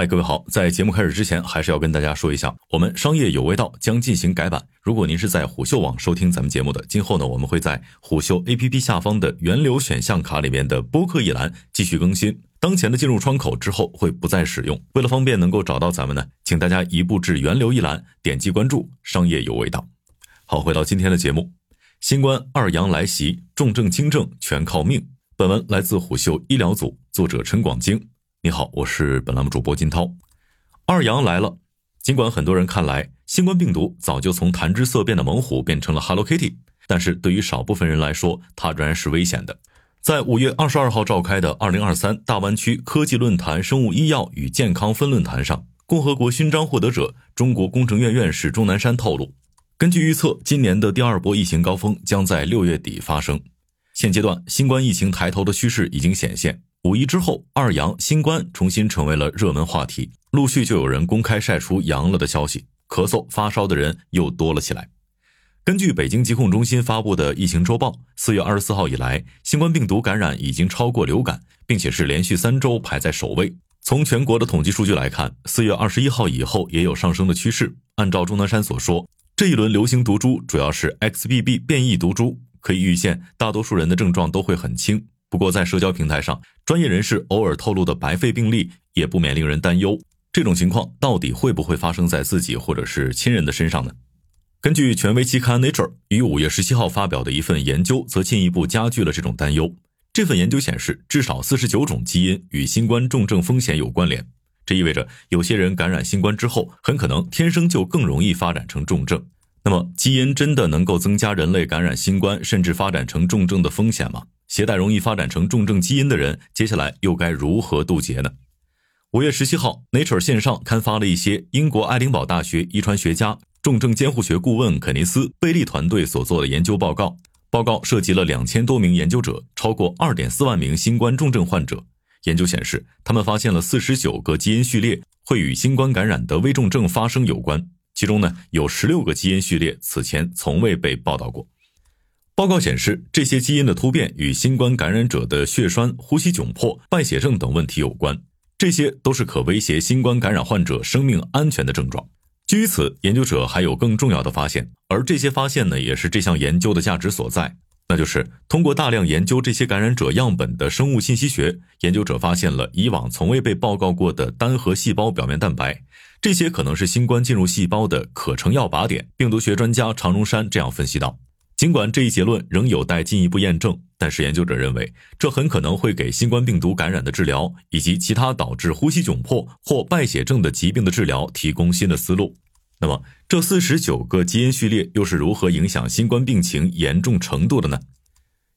哎，各位好，在节目开始之前，还是要跟大家说一下，我们商业有味道将进行改版。如果您是在虎嗅网收听咱们节目的，今后呢，我们会在虎嗅 APP 下方的源流选项卡里面的播客一栏继续更新。当前的进入窗口之后会不再使用。为了方便能够找到咱们呢，请大家移步至源流一栏，点击关注“商业有味道”。好，回到今天的节目，新冠二阳来袭，重症轻症全靠命。本文来自虎嗅医疗组，作者陈广京。你好，我是本栏目主播金涛。二阳来了，尽管很多人看来新冠病毒早就从谈之色变的猛虎变成了 Hello Kitty，但是对于少部分人来说，它仍然是危险的。在五月二十二号召开的二零二三大湾区科技论坛生物医药与健康分论坛上，共和国勋章获得者、中国工程院院士钟南山透露，根据预测，今年的第二波疫情高峰将在六月底发生。现阶段，新冠疫情抬头的趋势已经显现。五一之后，二阳新冠重新成为了热门话题，陆续就有人公开晒出阳了的消息，咳嗽发烧的人又多了起来。根据北京疾控中心发布的疫情周报，四月二十四号以来，新冠病毒感染已经超过流感，并且是连续三周排在首位。从全国的统计数据来看，四月二十一号以后也有上升的趋势。按照钟南山所说，这一轮流行毒株主要是 XBB 变异毒株，可以预见大多数人的症状都会很轻。不过，在社交平台上，专业人士偶尔透露的白肺病例也不免令人担忧。这种情况到底会不会发生在自己或者是亲人的身上呢？根据权威期刊 Nature 于五月十七号发表的一份研究，则进一步加剧了这种担忧。这份研究显示，至少四十九种基因与新冠重症风险有关联。这意味着，有些人感染新冠之后，很可能天生就更容易发展成重症。那么，基因真的能够增加人类感染新冠甚至发展成重症的风险吗？携带容易发展成重症基因的人，接下来又该如何渡劫呢？五月十七号，Nature 线上刊发了一些英国爱丁堡大学遗传学家、重症监护学顾问肯尼斯·贝利团队所做的研究报告。报告涉及了两千多名研究者，超过二点四万名新冠重症患者。研究显示，他们发现了四十九个基因序列会与新冠感染的危重症发生有关，其中呢有十六个基因序列此前从未被报道过。报告显示，这些基因的突变与新冠感染者的血栓、呼吸窘迫、败血症等问题有关，这些都是可威胁新冠感染患者生命安全的症状。基于此，研究者还有更重要的发现，而这些发现呢，也是这项研究的价值所在，那就是通过大量研究这些感染者样本的生物信息学，研究者发现了以往从未被报告过的单核细胞表面蛋白，这些可能是新冠进入细胞的可成药靶点。病毒学专家常荣山这样分析道。尽管这一结论仍有待进一步验证，但是研究者认为，这很可能会给新冠病毒感染的治疗以及其他导致呼吸窘迫或败血症的疾病的治疗提供新的思路。那么，这四十九个基因序列又是如何影响新冠病情严重程度的呢？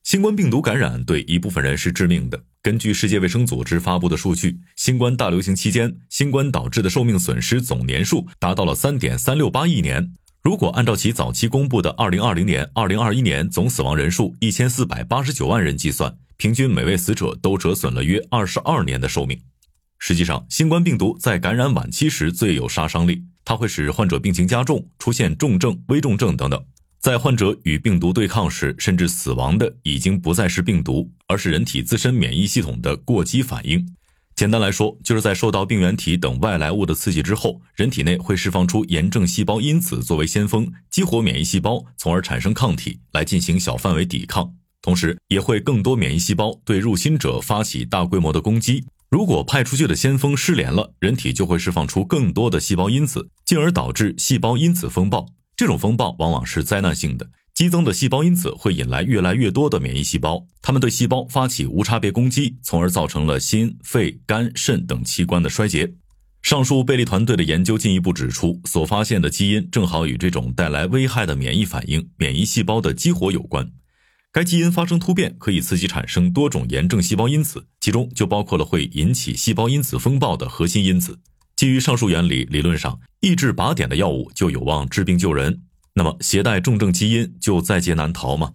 新冠病毒感染对一部分人是致命的。根据世界卫生组织发布的数据，新冠大流行期间，新冠导致的寿命损失总年数达到了三点三六八亿年。如果按照其早期公布的二零二零年、二零二一年总死亡人数一千四百八十九万人计算，平均每位死者都折损了约二十二年的寿命。实际上，新冠病毒在感染晚期时最有杀伤力，它会使患者病情加重，出现重症、危重症等等。在患者与病毒对抗时，甚至死亡的已经不再是病毒，而是人体自身免疫系统的过激反应。简单来说，就是在受到病原体等外来物的刺激之后，人体内会释放出炎症细胞因子作为先锋，激活免疫细胞，从而产生抗体来进行小范围抵抗。同时，也会更多免疫细胞对入侵者发起大规模的攻击。如果派出去的先锋失联了，人体就会释放出更多的细胞因子，进而导致细胞因子风暴。这种风暴往往是灾难性的。激增的细胞因子会引来越来越多的免疫细胞，它们对细胞发起无差别攻击，从而造成了心、肺、肝、肾等器官的衰竭。上述贝利团队的研究进一步指出，所发现的基因正好与这种带来危害的免疫反应、免疫细胞的激活有关。该基因发生突变，可以刺激产生多种炎症细胞因子，其中就包括了会引起细胞因子风暴的核心因子。基于上述原理，理论上抑制靶点的药物就有望治病救人。那么，携带重症基因就在劫难逃吗？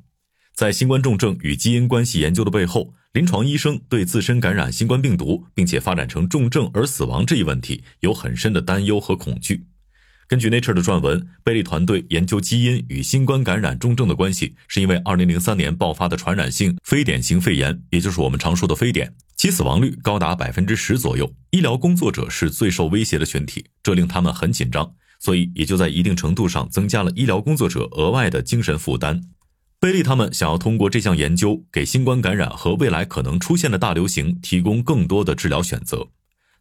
在新冠重症与基因关系研究的背后，临床医生对自身感染新冠病毒并且发展成重症而死亡这一问题有很深的担忧和恐惧。根据 Nature 的撰文，贝利团队研究基因与新冠感染重症的关系，是因为2003年爆发的传染性非典型肺炎，也就是我们常说的非典，其死亡率高达百分之十左右。医疗工作者是最受威胁的群体，这令他们很紧张，所以也就在一定程度上增加了医疗工作者额外的精神负担。贝利他们想要通过这项研究，给新冠感染和未来可能出现的大流行提供更多的治疗选择。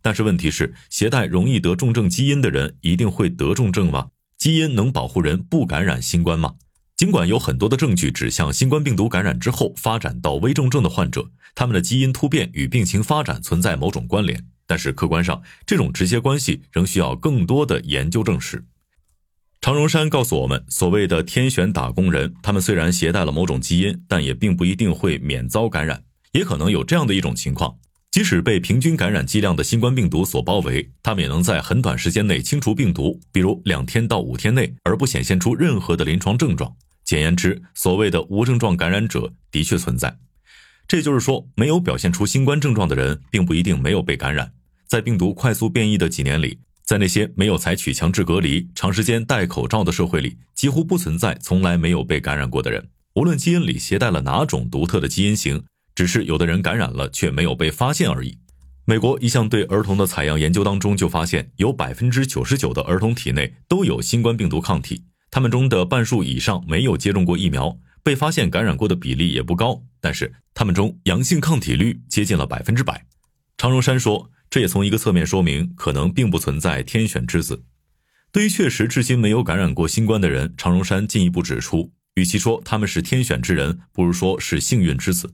但是问题是，携带容易得重症基因的人一定会得重症吗？基因能保护人不感染新冠吗？尽管有很多的证据指向新冠病毒感染之后发展到危重症的患者，他们的基因突变与病情发展存在某种关联，但是客观上这种直接关系仍需要更多的研究证实。常荣山告诉我们，所谓的天选打工人，他们虽然携带了某种基因，但也并不一定会免遭感染。也可能有这样的一种情况：即使被平均感染剂量的新冠病毒所包围，他们也能在很短时间内清除病毒，比如两天到五天内，而不显现出任何的临床症状。简言之，所谓的无症状感染者的确存在。这就是说，没有表现出新冠症状的人，并不一定没有被感染。在病毒快速变异的几年里。在那些没有采取强制隔离、长时间戴口罩的社会里，几乎不存在从来没有被感染过的人。无论基因里携带了哪种独特的基因型，只是有的人感染了却没有被发现而已。美国一项对儿童的采样研究当中就发现，有百分之九十九的儿童体内都有新冠病毒抗体，他们中的半数以上没有接种过疫苗，被发现感染过的比例也不高，但是他们中阳性抗体率接近了百分之百。常荣山说。这也从一个侧面说明，可能并不存在天选之子。对于确实至今没有感染过新冠的人，常荣山进一步指出，与其说他们是天选之人，不如说是幸运之子。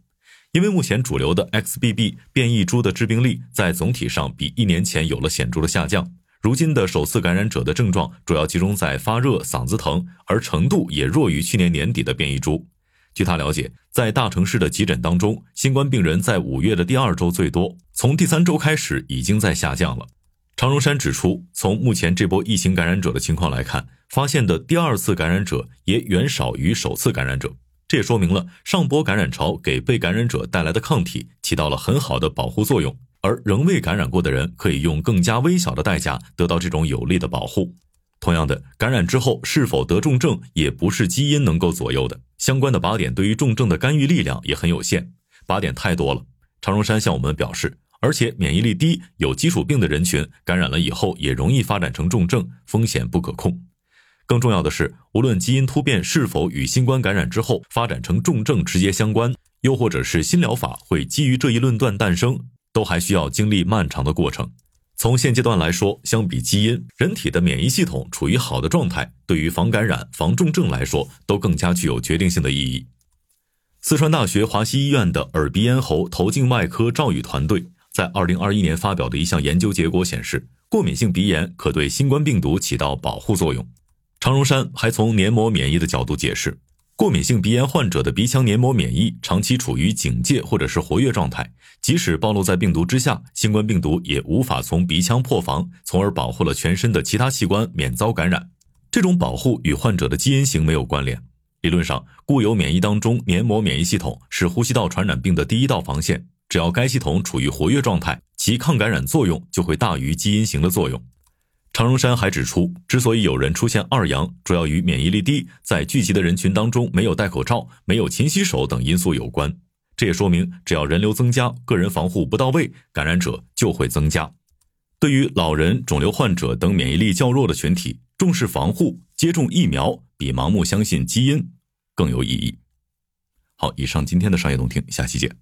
因为目前主流的 XBB 变异株的致病力在总体上比一年前有了显著的下降。如今的首次感染者的症状主要集中在发热、嗓子疼，而程度也弱于去年年底的变异株。据他了解，在大城市的急诊当中，新冠病人在五月的第二周最多，从第三周开始已经在下降了。常荣山指出，从目前这波疫情感染者的情况来看，发现的第二次感染者也远少于首次感染者，这也说明了上波感染潮给被感染者带来的抗体起到了很好的保护作用，而仍未感染过的人可以用更加微小的代价得到这种有力的保护。同样的，感染之后是否得重症，也不是基因能够左右的。相关的靶点对于重症的干预力量也很有限，靶点太多了。常荣山向我们表示，而且免疫力低、有基础病的人群感染了以后，也容易发展成重症，风险不可控。更重要的是，无论基因突变是否与新冠感染之后发展成重症直接相关，又或者是新疗法会基于这一论断诞生，都还需要经历漫长的过程。从现阶段来说，相比基因，人体的免疫系统处于好的状态，对于防感染、防重症来说，都更加具有决定性的意义。四川大学华西医院的耳鼻咽喉头颈外科赵宇团队在二零二一年发表的一项研究结果显示，过敏性鼻炎可对新冠病毒起到保护作用。常荣山还从黏膜免疫的角度解释。过敏性鼻炎患者的鼻腔黏膜免疫长期处于警戒或者是活跃状态，即使暴露在病毒之下，新冠病毒也无法从鼻腔破防，从而保护了全身的其他器官免遭感染。这种保护与患者的基因型没有关联。理论上，固有免疫当中，黏膜免疫系统是呼吸道传染病的第一道防线，只要该系统处于活跃状态，其抗感染作用就会大于基因型的作用。常荣山还指出，之所以有人出现二阳，主要与免疫力低、在聚集的人群当中没有戴口罩、没有勤洗手等因素有关。这也说明，只要人流增加，个人防护不到位，感染者就会增加。对于老人、肿瘤患者等免疫力较弱的群体，重视防护、接种疫苗，比盲目相信基因更有意义。好，以上今天的商业动听，下期见。